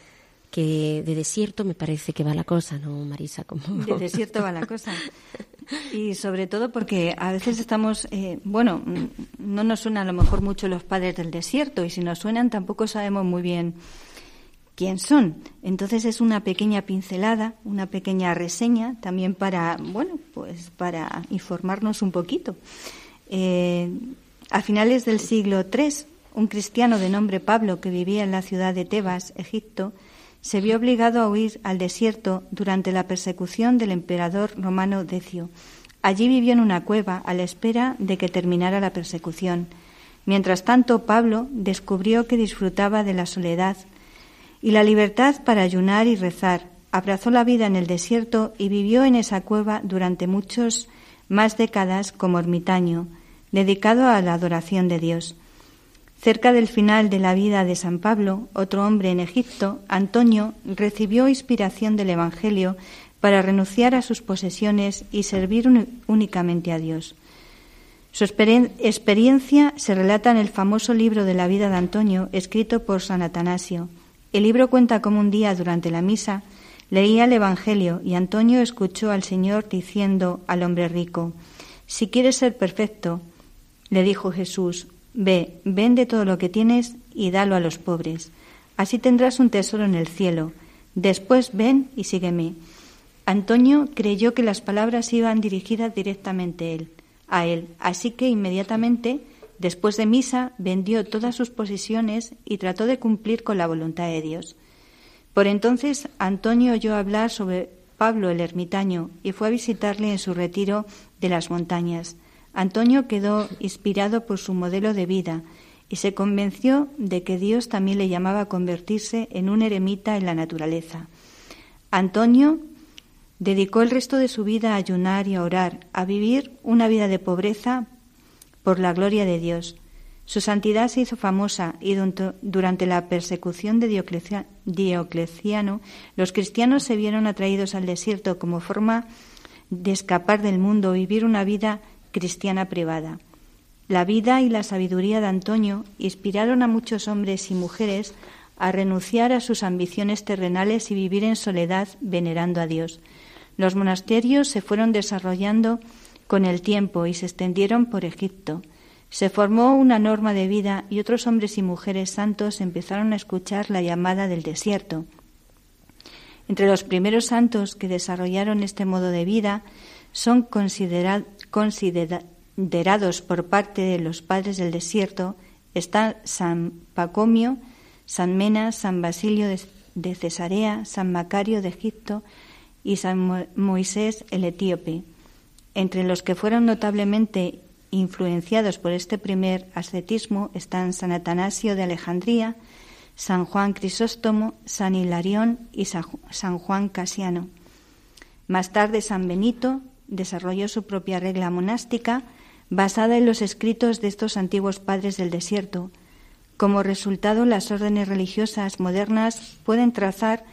A: que de desierto me parece que va la cosa, ¿no, Marisa? Como...
C: De desierto va la cosa. Y sobre todo porque a veces estamos, eh, bueno, no nos suenan a lo mejor mucho los padres del desierto y si nos suenan tampoco sabemos muy bien quién son. Entonces es una pequeña pincelada, una pequeña reseña también para, bueno, pues para informarnos un poquito. Eh, a finales del siglo III, un cristiano de nombre Pablo que vivía en la ciudad de Tebas, Egipto, se vio obligado a huir al desierto durante la persecución del emperador romano Decio. Allí vivió en una cueva a la espera de que terminara la persecución. Mientras tanto, Pablo descubrió que disfrutaba de la soledad y la libertad para ayunar y rezar. Abrazó la vida en el desierto y vivió en esa cueva durante muchos más décadas como ermitaño, dedicado a la adoración de Dios. Cerca del final de la vida de San Pablo, otro hombre en Egipto, Antonio, recibió inspiración del Evangelio para renunciar a sus posesiones y servir únicamente a Dios. Su experiencia se relata en el famoso libro de la vida de Antonio, escrito por San Atanasio. El libro cuenta cómo un día durante la misa leía el Evangelio y Antonio escuchó al Señor diciendo al hombre rico, Si quieres ser perfecto, le dijo Jesús, Ve, vende todo lo que tienes y dalo a los pobres. Así tendrás un tesoro en el cielo. Después ven y sígueme. Antonio creyó que las palabras iban dirigidas directamente él, a él, así que inmediatamente, después de misa, vendió todas sus posesiones y trató de cumplir con la voluntad de Dios. Por entonces Antonio oyó hablar sobre Pablo el ermitaño y fue a visitarle en su retiro de las montañas. Antonio quedó inspirado por su modelo de vida y se convenció de que Dios también le llamaba a convertirse en un eremita en la naturaleza. Antonio dedicó el resto de su vida a ayunar y a orar, a vivir una vida de pobreza por la gloria de Dios. Su santidad se hizo famosa y durante la persecución de Diocleciano los cristianos se vieron atraídos al desierto como forma de escapar del mundo, vivir una vida cristiana privada. La vida y la sabiduría de Antonio inspiraron a muchos hombres y mujeres a renunciar a sus ambiciones terrenales y vivir en soledad venerando a Dios. Los monasterios se fueron desarrollando con el tiempo y se extendieron por Egipto. Se formó una norma de vida y otros hombres y mujeres santos empezaron a escuchar la llamada del desierto. Entre los primeros santos que desarrollaron este modo de vida son considerados por parte de los padres del desierto están San Pacomio, San Menas, San Basilio de Cesarea, San Macario de Egipto y San Moisés el etíope. Entre los que fueron notablemente influenciados por este primer ascetismo están San Atanasio de Alejandría, San Juan Crisóstomo, San Hilarión y San Juan Casiano. Más tarde San Benito desarrolló su propia regla monástica basada en los escritos de estos antiguos padres del desierto. Como resultado, las órdenes religiosas modernas pueden trazar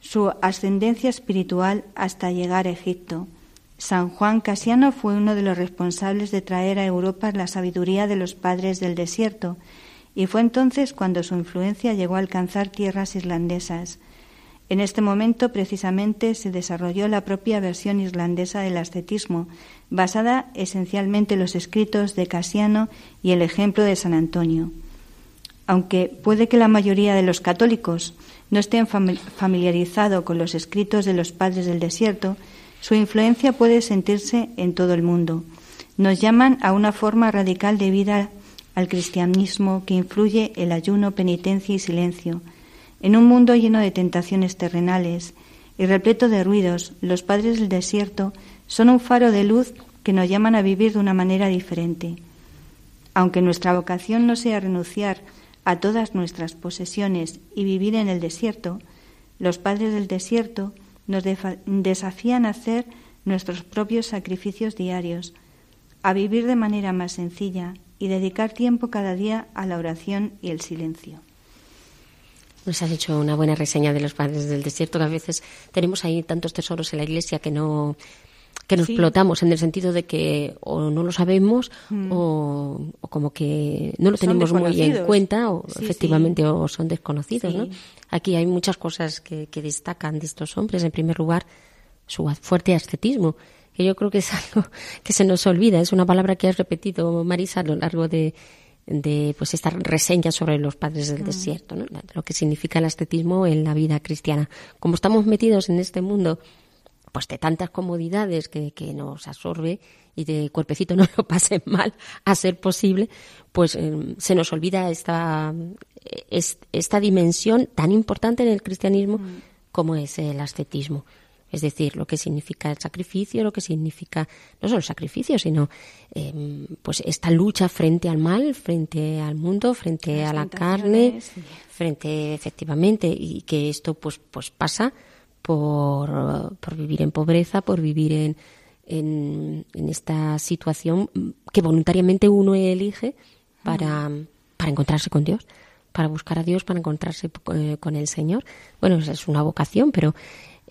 C: su ascendencia espiritual hasta llegar a Egipto. San Juan Casiano fue uno de los responsables de traer a Europa la sabiduría de los padres del desierto, y fue entonces cuando su influencia llegó a alcanzar tierras irlandesas. En este momento, precisamente, se desarrolló la propia versión irlandesa del ascetismo, basada esencialmente en los escritos de Casiano y el ejemplo de San Antonio. Aunque puede que la mayoría de los católicos no estén familiarizados con los escritos de los padres del desierto, su influencia puede sentirse en todo el mundo. Nos llaman a una forma radical de vida al cristianismo que influye el ayuno, penitencia y silencio. En un mundo lleno de tentaciones terrenales y repleto de ruidos, los padres del desierto son un faro de luz que nos llaman a vivir de una manera diferente. Aunque nuestra vocación no sea renunciar a todas nuestras posesiones y vivir en el desierto, los padres del desierto nos desafían a hacer nuestros propios sacrificios diarios, a vivir de manera más sencilla y dedicar tiempo cada día a la oración y el silencio.
A: Nos has hecho una buena reseña de los padres del desierto, que a veces tenemos ahí tantos tesoros en la iglesia que no que nos explotamos en el sentido de que o no lo sabemos mm. o, como que no lo tenemos muy en cuenta o efectivamente o son desconocidos, ¿no? Aquí hay muchas cosas que, que, destacan de estos hombres. En primer lugar, su fuerte ascetismo, que yo creo que es algo que se nos olvida. Es una palabra que has repetido, Marisa, a lo largo de, de pues esta reseña sobre los padres del desierto, ¿no? lo que significa el ascetismo en la vida cristiana. Como estamos metidos en este mundo pues de tantas comodidades que, que, nos absorbe y de cuerpecito no lo pasen mal a ser posible, pues eh, se nos olvida esta, esta dimensión tan importante en el cristianismo mm. como es el ascetismo. Es decir, lo que significa el sacrificio, lo que significa no solo el sacrificio, sino eh, pues esta lucha frente al mal, frente al mundo, frente a la carne, frente efectivamente, y que esto pues, pues pasa por, por vivir en pobreza, por vivir en, en, en, esta situación que voluntariamente uno elige para, para encontrarse con Dios, para buscar a Dios, para encontrarse eh, con el Señor. Bueno, es una vocación, pero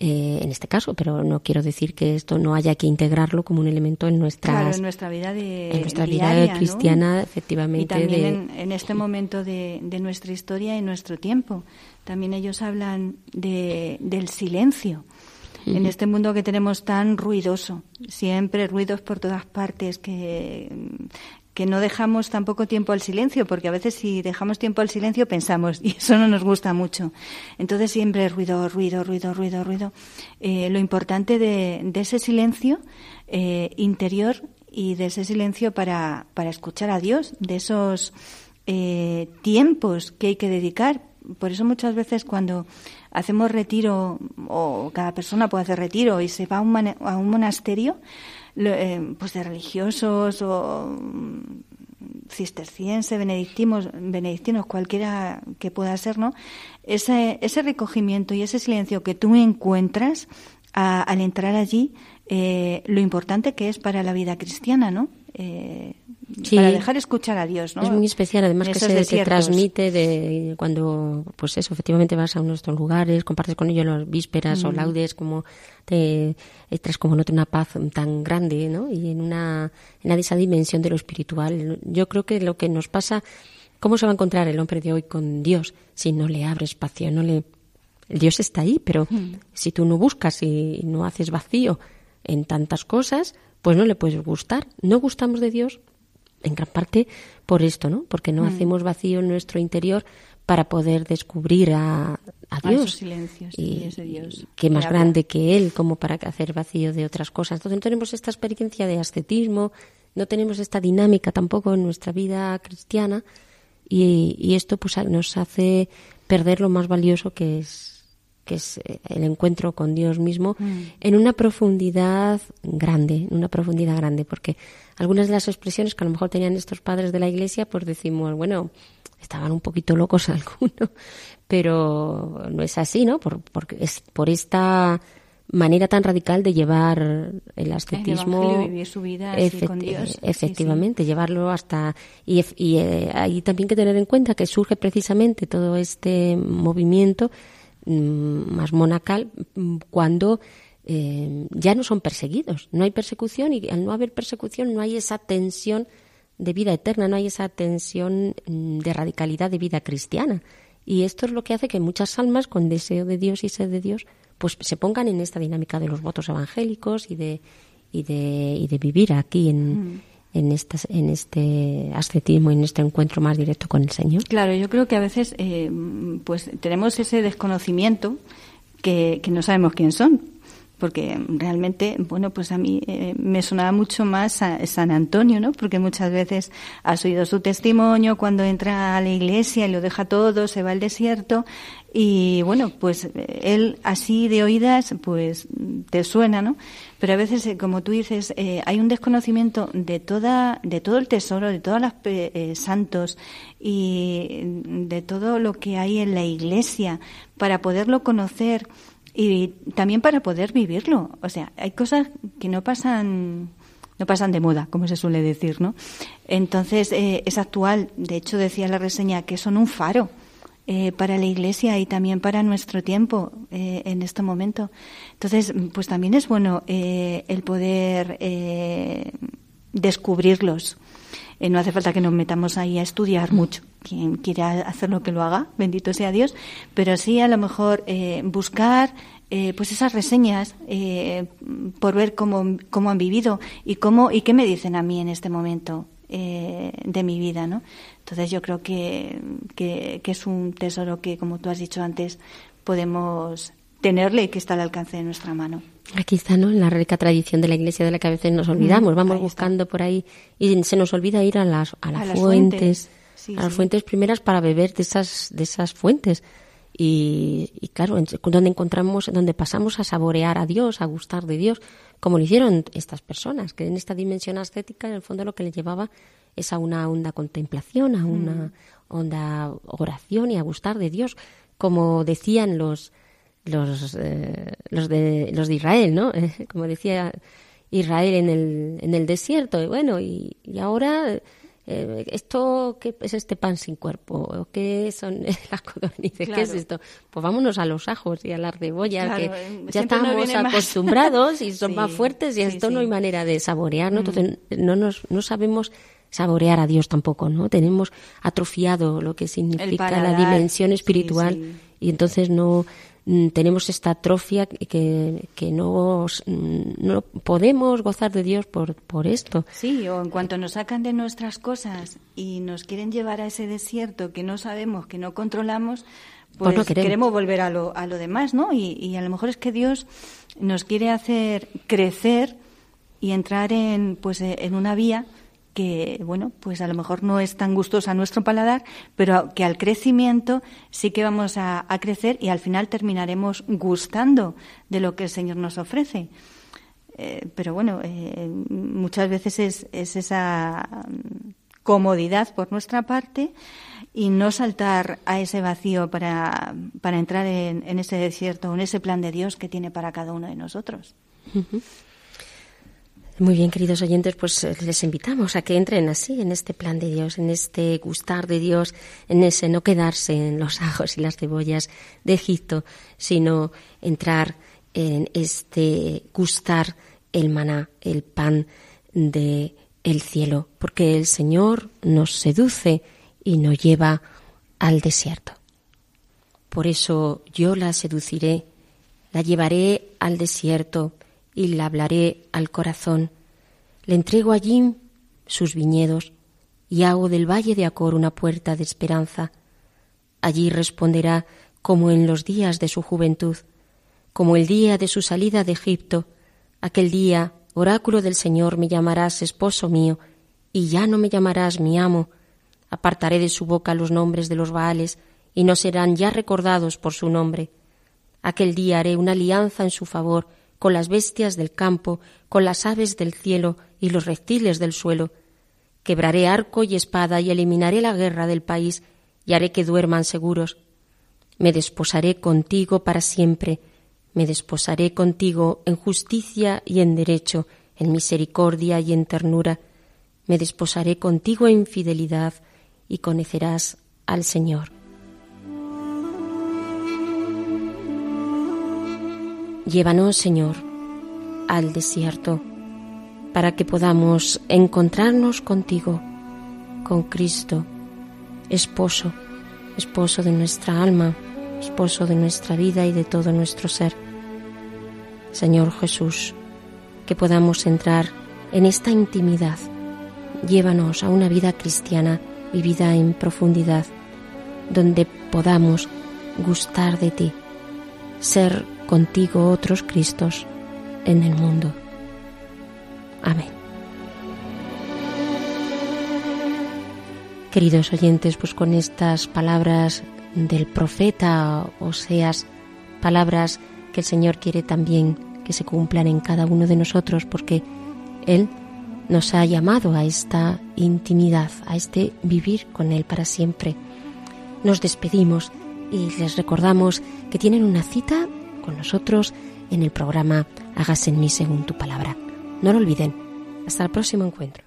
A: eh, en este caso, pero no quiero decir que esto no haya que integrarlo como un elemento en, nuestra
C: en nuestra vida de
A: en nuestra vida cristiana, efectivamente.
C: Y también en, este momento de, de, nuestra historia y nuestro tiempo. También ellos hablan de, del silencio. En este mundo que tenemos tan ruidoso, siempre ruidos por todas partes, que que no dejamos tampoco tiempo al silencio, porque a veces si dejamos tiempo al silencio pensamos, y eso no nos gusta mucho. Entonces siempre ruido, ruido, ruido, ruido, ruido. Eh, lo importante de, ese silencio eh, interior y de ese silencio para, para escuchar a Dios, de esos eh, tiempos que hay que dedicar. Por eso muchas veces cuando hacemos retiro, o cada persona puede hacer retiro y se va a un, a un monasterio, pues de religiosos o mm, cisterciense, benedictinos, benedictinos, cualquiera que pueda ser, ¿no? Ese, ese recogimiento y ese silencio que tú encuentras al entrar allí, eh, lo importante que es para la vida cristiana, ¿no? Eh, para dejar escuchar a Dios, ¿no?
A: Es muy especial, además que se, transmite de cuando, pues eso, efectivamente vas a uno de estos lugares, compartes con ellos las vísperas o mm. laudes, como te entras como una paz tan grande, ¿no? Y en una, en esa dimensión de lo espiritual. Yo creo que lo que nos pasa, ¿cómo se va a encontrar el hombre de hoy con Dios si no le abre espacio, no le... Dios está ahí, pero mm. si tú no buscas y no haces vacío en tantas cosas, pues no le puedes gustar. No gustamos de Dios en gran parte por esto, ¿no? Porque no mm. hacemos vacío en nuestro interior para poder descubrir a, Dios.
C: silencios y, ese Dios
A: que más grande que Él, como para hacer vacío de otras cosas. Entonces no tenemos esta experiencia de ascetismo, no tenemos esta dinámica tampoco en nuestra vida cristiana Y, y esto pues nos hace perder lo más valioso que es que es eh, el encuentro con Dios mismo,
C: Mm.
A: en una profundidad grande, en una profundidad grande, porque algunas de las expresiones que a lo mejor tenían estos padres de la iglesia, pues decimos, bueno, estaban un poquito locos algunos, pero no es así, ¿no? Por, porque es por esta manera tan radical de llevar el ascetismo
C: vivir su vida así con Dios. Sí,
A: efectivamente llevarlo hasta y, y eh, hay también que tener en cuenta que surge precisamente todo este movimiento más monacal mm, cuando eh, ya no son perseguidos no hay persecución y al no haber persecución no hay esa tensión de vida eterna no hay esa tensión mm, de radicalidad de vida cristiana. Y esto es lo que hace que muchas almas con deseo de Dios y sed de Dios pues se pongan en esta dinámica de los votos evangélicos y de y de, y de vivir aquí en, en, en este ascetismo, en este encuentro más directo con el Señor.
C: Claro, yo creo que a veces eh, pues tenemos ese desconocimiento que, que no sabemos quién son. Porque realmente, bueno, pues a mí eh, me sonaba mucho más a San Antonio, ¿no? Porque muchas veces has oído su testimonio cuando entra a la iglesia y lo deja todo, se va al desierto y bueno, pues eh, él así de oídas, pues te suena, ¿no? Pero a veces, eh, como tú dices, eh, hay un desconocimiento de toda, de todo el tesoro, de todos los eh, santos y de todo lo que hay en la iglesia para poderlo conocer y también para poder vivirlo. O sea, hay cosas que no pasan no pasan de moda, como se suele decir, ¿no? Entonces, eh, es actual. De hecho, decía la reseña que son un faro eh, para la Iglesia y también para nuestro tiempo eh, en este momento. Entonces, pues también es bueno eh, el poder eh, descubrirlos. Eh, no hace falta que nos metamos ahí a estudiar mucho. Quien quiera hacerlo que lo haga, bendito sea Dios. Pero sí, a lo mejor eh, buscar eh, pues esas reseñas eh, por ver cómo, cómo han vivido y cómo y qué me dicen a mí en este momento eh, de mi vida, ¿no? Entonces yo creo que, que, que es un tesoro que, como tú has dicho antes, podemos tenerle que está al alcance de nuestra mano.
A: Aquí está, ¿no? En la rica tradición de la Iglesia de la que a veces nos olvidamos.
C: Mm,
A: Vamos
C: ahí está.
A: buscando por ahí y se nos olvida ir a las, a las,
C: A las
A: fuentes,
C: fuentes. Sí,
A: a las
C: sí.
A: fuentes primeras para beber de esas, de esas fuentes. Y, y claro, donde encontramos, donde pasamos a saborear a Dios, a gustar de Dios, como lo hicieron estas personas, que en esta dimensión ascética, en el fondo lo que les llevaba es a una honda contemplación, a una honda oración y a gustar de Dios, como decían los, los, eh, los, de, los de Israel, ¿no? Eh, como decía Israel en el, en el desierto. Y bueno, y, y ahora, eh, ¿esto qué es este pan sin cuerpo? ¿O ¿Qué son las codornices? ¿Qué
C: Claro.
A: es esto? Pues vámonos a los ajos y a las cebollas,
C: Claro,
A: que
C: eh,
A: ya estamos
C: más.
A: acostumbrados y son
C: Sí,
A: más fuertes y
C: sí,
A: esto no
C: sí. Mm.
A: hay manera de saborear, ¿no? Entonces no, nos, no sabemos saborear a Dios tampoco, ¿no? Tenemos atrofiado lo que significa la dimensión espiritual y entonces no mm, tenemos esta atrofia que, que no, mm, no podemos gozar de Dios por, por esto.
C: Sí, o en cuanto nos sacan de nuestras cosas y nos quieren llevar a ese desierto que no sabemos, que no controlamos,
A: Pues
C: pues,
A: no queremos.
C: queremos volver a lo, a lo demás, ¿no? Y, y a lo mejor es que Dios nos quiere hacer crecer y entrar en, pues, eh, en una vía que, bueno, pues a lo mejor no es tan gustosa a nuestro paladar, pero que al crecimiento sí que vamos a, crecer y al final terminaremos gustando de lo que el Señor nos ofrece. Eh, pero bueno, eh, muchas veces es, es esa mm, comodidad por nuestra parte y no saltar a ese vacío para, para entrar en, en ese desierto, en ese plan de Dios que tiene para cada uno de nosotros.
A: Muy bien, queridos oyentes, pues eh, les invitamos a que entren así en este plan de Dios, en este gustar de Dios, en ese no quedarse en los ajos y las cebollas de Egipto, sino entrar en este gustar el maná, el pan de el cielo, porque el Señor nos seduce y nos lleva al desierto. Por eso yo la seduciré, la llevaré al desierto y la hablaré al corazón. Le entrego allí sus viñedos y hago del valle de Acor una puerta de esperanza. Allí responderá como en los días de su juventud, como el día de su salida de Egipto. Aquel día, oráculo del Señor, me llamarás esposo mío, y ya no me llamarás mi amo. Apartaré de su boca los nombres de los Baales, y no serán ya recordados por su nombre. Aquel día haré una alianza en su favor con las bestias del campo, con las aves del cielo y los reptiles del suelo. Quebraré arco y espada y eliminaré la guerra del país y haré que duerman seguros. Me desposaré contigo para siempre, me desposaré contigo en justicia y en derecho, en misericordia y en ternura. Me desposaré contigo en fidelidad y conocerás al Señor. Llévanos, Señor, al desierto, para que podamos encontrarnos contigo, con Cristo, esposo, esposo de nuestra alma, esposo de nuestra vida y de todo nuestro ser. Señor Jesús, que podamos entrar en esta intimidad. Llévanos a una vida cristiana vivida en profundidad, donde podamos gustar de ti, ser contigo otros Cristos en el mundo. Amén. Queridos oyentes, pues con estas palabras del profeta Oseas, palabras que el Señor quiere también que se cumplan en cada uno de nosotros, porque Él nos ha llamado a esta intimidad, a este vivir con Él para siempre. Nos despedimos y les recordamos que tienen una cita con nosotros en el programa Hágase en mí según tu palabra. No lo olviden. Hasta el próximo encuentro.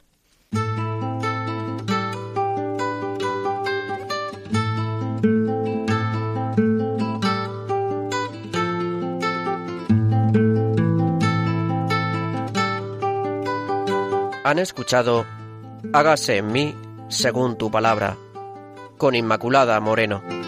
B: Han escuchado Hágase en mí según tu palabra, con Inmaculada Moreno.